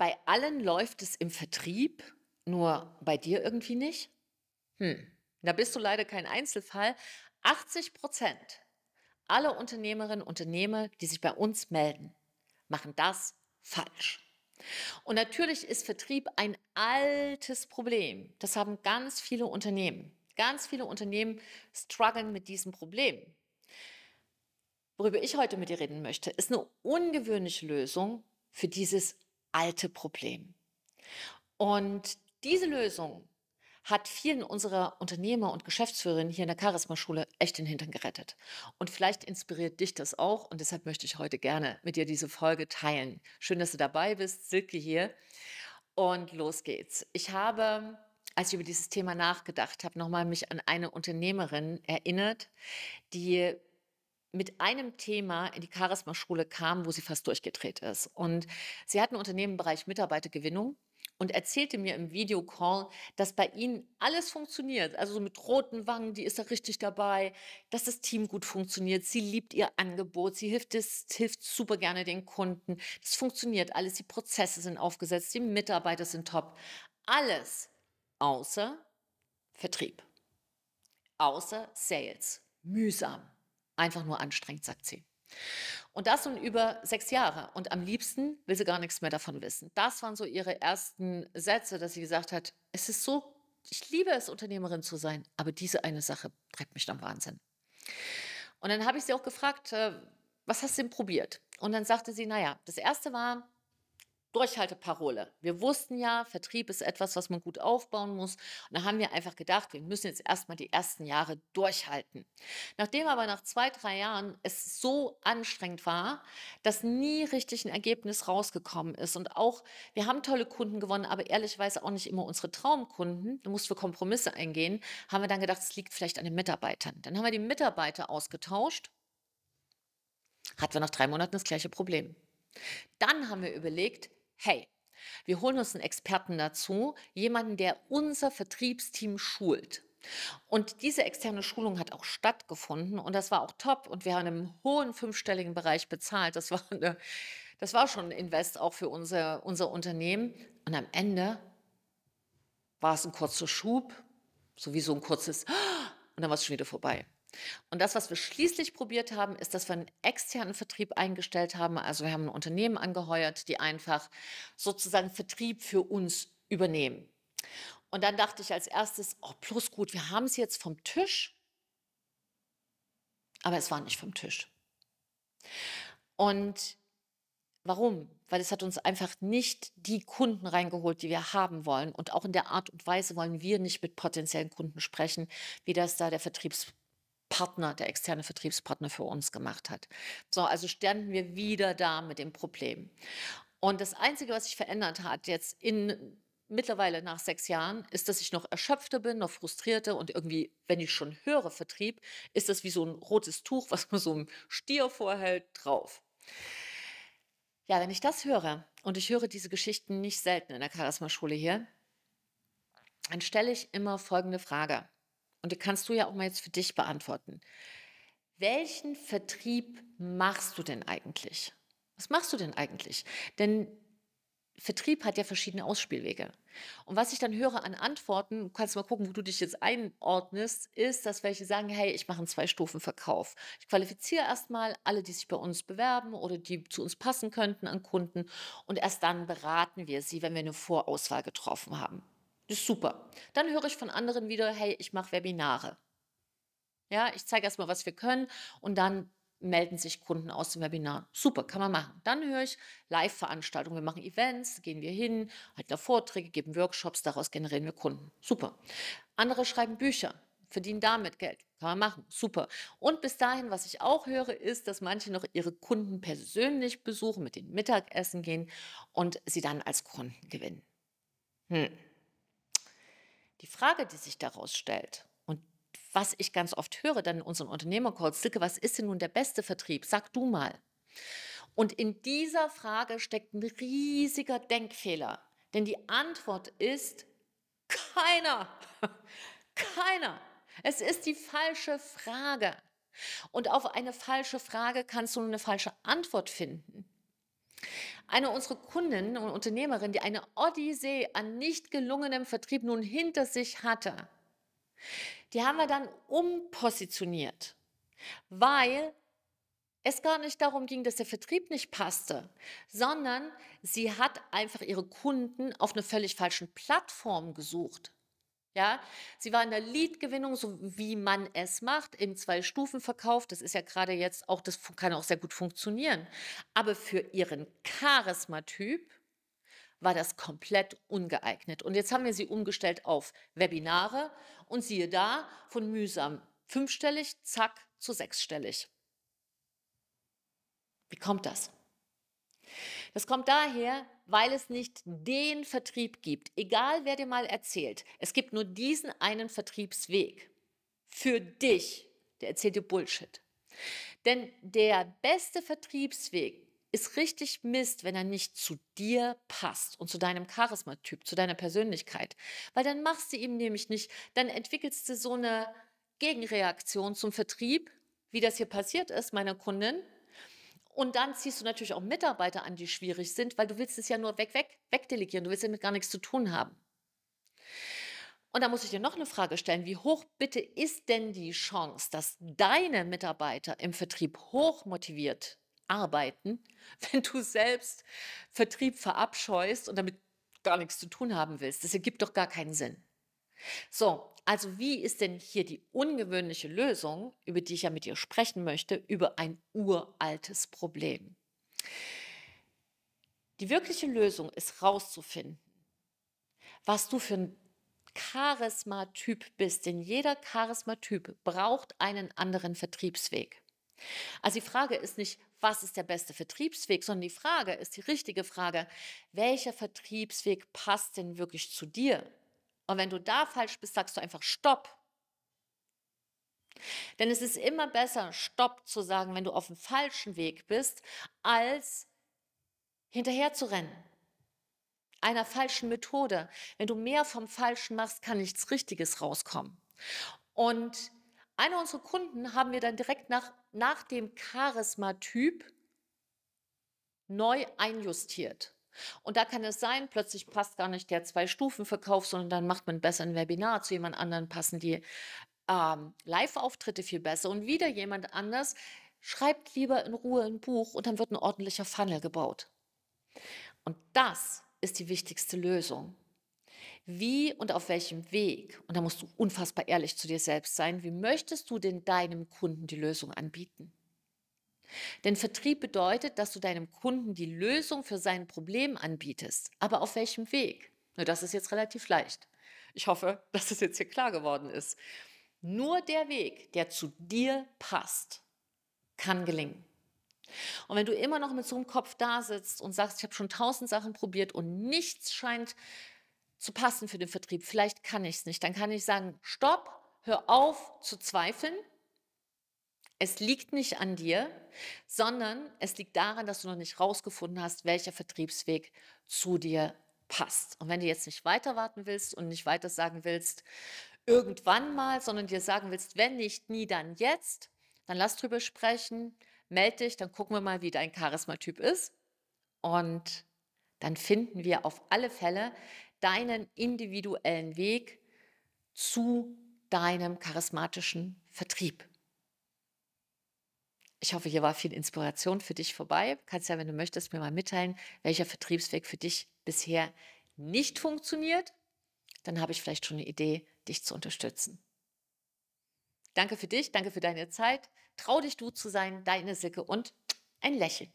bei allen läuft es im Vertrieb, nur bei dir irgendwie nicht? Hm, da bist du leider kein Einzelfall. 80 Prozent aller Unternehmerinnen und Unternehmer, die sich bei uns melden, machen das falsch. Und natürlich ist Vertrieb ein altes Problem. Das haben ganz viele Unternehmen. Ganz viele Unternehmen strugglen mit diesem Problem. Worüber ich heute mit dir reden möchte, ist eine ungewöhnliche Lösung für dieses alte Problem. Und diese Lösung hat vielen unserer Unternehmer und Geschäftsführerinnen hier in der Charisma-Schule echt den Hintern gerettet. Und vielleicht inspiriert dich das auch und deshalb möchte ich heute gerne mit dir diese Folge teilen. Schön, dass du dabei bist, Silke hier. Und los geht's. Ich habe, als ich über dieses Thema nachgedacht habe, nochmal mich an eine Unternehmerin erinnert, die mit einem Thema in die Charisma-Schule kam, wo sie fast durchgedreht ist. Und sie hat ein Unternehmen im Bereich Mitarbeitergewinnung und erzählte mir im Videocall, dass bei ihnen alles funktioniert. Also so mit roten Wangen, die ist da richtig dabei, dass das Team gut funktioniert. Sie liebt ihr Angebot, sie hilft, es, hilft super gerne den Kunden. Das funktioniert alles, die Prozesse sind aufgesetzt, die Mitarbeiter sind top. Alles außer Vertrieb, außer Sales. Mühsam, einfach nur anstrengend, sagt sie. Und das nun über sechs Jahre. Und am liebsten will sie gar nichts mehr davon wissen. Das waren so ihre ersten Sätze, dass sie gesagt hat, es ist so, ich liebe es, Unternehmerin zu sein, aber diese eine Sache treibt mich am Wahnsinn. Und dann habe ich sie auch gefragt, äh, was hast du denn probiert? Und dann sagte sie, naja, das erste war, Durchhalteparole. Wir wussten ja, Vertrieb ist etwas, was man gut aufbauen muss. Und da haben wir einfach gedacht, wir müssen jetzt erstmal die ersten Jahre durchhalten. Nachdem aber nach zwei, drei Jahren es so anstrengend war, dass nie richtig ein Ergebnis rausgekommen ist. Und auch, wir haben tolle Kunden gewonnen, aber ehrlicherweise auch nicht immer unsere Traumkunden. Da mussten wir Kompromisse eingehen. Haben wir dann gedacht, es liegt vielleicht an den Mitarbeitern. Dann haben wir die Mitarbeiter ausgetauscht. Hatten wir nach drei Monaten das gleiche Problem. Dann haben wir überlegt, hey, wir holen uns einen Experten dazu, jemanden, der unser Vertriebsteam schult. Und diese externe Schulung hat auch stattgefunden und das war auch top und wir haben im hohen fünfstelligen Bereich bezahlt. Das war, eine, das war schon ein Invest auch für unser, unser Unternehmen. Und am Ende war es ein kurzer Schub, sowieso ein kurzes und dann war es schon wieder vorbei. Und das, was wir schließlich probiert haben, ist, dass wir einen externen Vertrieb eingestellt haben. Also wir haben ein Unternehmen angeheuert, die einfach sozusagen Vertrieb für uns übernehmen. Und dann dachte ich als erstes, oh, plus gut, wir haben es jetzt vom Tisch, aber es war nicht vom Tisch. Und warum? Weil es hat uns einfach nicht die Kunden reingeholt, die wir haben wollen. Und auch in der Art und Weise wollen wir nicht mit potenziellen Kunden sprechen, wie das da der Vertriebs Partner, der externe Vertriebspartner für uns gemacht hat. So, also standen wir wieder da mit dem Problem. Und das Einzige, was sich verändert hat jetzt in mittlerweile nach sechs Jahren, ist, dass ich noch erschöpfter bin, noch frustrierter und irgendwie, wenn ich schon höre Vertrieb, ist das wie so ein rotes Tuch, was man so einem Stier vorhält, drauf. Ja, wenn ich das höre, und ich höre diese Geschichten nicht selten in der Charisma-Schule hier, dann stelle ich immer folgende Frage und die kannst du ja auch mal jetzt für dich beantworten. Welchen Vertrieb machst du denn eigentlich? Was machst du denn eigentlich? Denn Vertrieb hat ja verschiedene Ausspielwege. Und was ich dann höre an Antworten, du kannst mal gucken, wo du dich jetzt einordnest, ist, dass welche sagen, hey, ich mache einen Zwei-Stufen-Verkauf. Ich qualifiziere erstmal alle, die sich bei uns bewerben oder die zu uns passen könnten an Kunden und erst dann beraten wir sie, wenn wir eine Vorauswahl getroffen haben. Das ist super. Dann höre ich von anderen wieder, hey, ich mache Webinare. Ja, ich zeige erstmal, was wir können und dann melden sich Kunden aus dem Webinar. Super, kann man machen. Dann höre ich Live-Veranstaltungen. Wir machen Events, gehen wir hin, halten da Vorträge, geben Workshops, daraus generieren wir Kunden. Super. Andere schreiben Bücher, verdienen damit Geld. Kann man machen. Super. Und bis dahin, was ich auch höre, ist, dass manche noch ihre Kunden persönlich besuchen, mit denen Mittagessen gehen und sie dann als Kunden gewinnen. Hm. Die Frage, die sich daraus stellt und was ich ganz oft höre dann in unseren Unternehmercalls, Silke, was ist denn nun der beste Vertrieb? Sag du mal. Und in dieser Frage steckt ein riesiger Denkfehler. Denn die Antwort ist keiner. Keiner. Es ist die falsche Frage. Und auf eine falsche Frage kannst du eine falsche Antwort finden. Eine unserer Kundinnen und Unternehmerin, die eine Odyssee an nicht gelungenem Vertrieb nun hinter sich hatte, die haben wir dann umpositioniert, weil es gar nicht darum ging, dass der Vertrieb nicht passte, sondern sie hat einfach ihre Kunden auf einer völlig falschen Plattform gesucht. Ja, sie war in der Lead-Gewinnung, so wie man es macht, im Zwei-Stufen-Verkauf. Das ist ja gerade jetzt auch, das kann auch sehr gut funktionieren. Aber für ihren Charismatyp war das komplett ungeeignet. Und jetzt haben wir sie umgestellt auf Webinare und siehe da, von mühsam fünfstellig, zack, zu sechsstellig. Wie kommt das? Das kommt daher, weil es nicht den Vertrieb gibt. Egal, wer dir mal erzählt, es gibt nur diesen einen Vertriebsweg. Für dich, der erzählt dir Bullshit. Denn der beste Vertriebsweg ist richtig Mist, wenn er nicht zu dir passt und zu deinem Charismatyp, zu deiner Persönlichkeit. Weil dann machst du ihm nämlich nicht, dann entwickelst du so eine Gegenreaktion zum Vertrieb, wie das hier passiert ist, meiner Kundin. Und dann ziehst du natürlich auch Mitarbeiter an, die schwierig sind, weil du willst es ja nur weg, weg, wegdelegieren. Du willst damit gar nichts zu tun haben. Und da muss ich dir noch eine Frage stellen. Wie hoch bitte ist denn die Chance, dass deine Mitarbeiter im Vertrieb hochmotiviert arbeiten, wenn du selbst Vertrieb verabscheust und damit gar nichts zu tun haben willst? Das ergibt doch gar keinen Sinn. So, also wie ist denn hier die ungewöhnliche Lösung, über die ich ja mit dir sprechen möchte, über ein uraltes Problem? Die wirkliche Lösung ist rauszufinden, was du für ein Charismatyp bist, denn jeder Charismatyp braucht einen anderen Vertriebsweg. Also die Frage ist nicht, was ist der beste Vertriebsweg, sondern die Frage ist die richtige Frage, welcher Vertriebsweg passt denn wirklich zu dir? Und wenn du da falsch bist, sagst du einfach Stopp. Denn es ist immer besser, Stopp zu sagen, wenn du auf dem falschen Weg bist, als hinterher zu rennen. Einer falschen Methode. Wenn du mehr vom Falschen machst, kann nichts Richtiges rauskommen. Und eine unserer Kunden haben wir dann direkt nach, nach dem Charisma-Typ neu einjustiert. Und da kann es sein, plötzlich passt gar nicht der Zwei-Stufen-Verkauf, sondern dann macht man besser ein Webinar. Zu jemand anderen passen die ähm, Live-Auftritte viel besser. Und wieder jemand anders schreibt lieber in Ruhe ein Buch und dann wird ein ordentlicher Funnel gebaut. Und das ist die wichtigste Lösung. Wie und auf welchem Weg, und da musst du unfassbar ehrlich zu dir selbst sein, wie möchtest du denn deinem Kunden die Lösung anbieten? Denn Vertrieb bedeutet, dass du deinem Kunden die Lösung für sein Problem anbietest. Aber auf welchem Weg? Na, das ist jetzt relativ leicht. Ich hoffe, dass das jetzt hier klar geworden ist. Nur der Weg, der zu dir passt, kann gelingen. Und wenn du immer noch mit so einem Kopf da sitzt und sagst, ich habe schon tausend Sachen probiert und nichts scheint zu passen für den Vertrieb, vielleicht kann ich es nicht, dann kann ich sagen, stopp, hör auf zu zweifeln, es liegt nicht an dir, sondern es liegt daran, dass du noch nicht rausgefunden hast, welcher Vertriebsweg zu dir passt. Und wenn du jetzt nicht weiter warten willst und nicht weiter sagen willst, irgendwann mal, sondern dir sagen willst, wenn nicht nie, dann jetzt, dann lass drüber sprechen, melde dich, dann gucken wir mal, wie dein Charismatyp ist. Und dann finden wir auf alle Fälle deinen individuellen Weg zu deinem charismatischen Vertrieb. Ich hoffe, hier war viel Inspiration für dich vorbei. Kannst ja, wenn du möchtest, mir mal mitteilen, welcher Vertriebsweg für dich bisher nicht funktioniert. Dann habe ich vielleicht schon eine Idee, dich zu unterstützen. Danke für dich, danke für deine Zeit. Trau dich du zu sein, deine Sicke und ein Lächeln.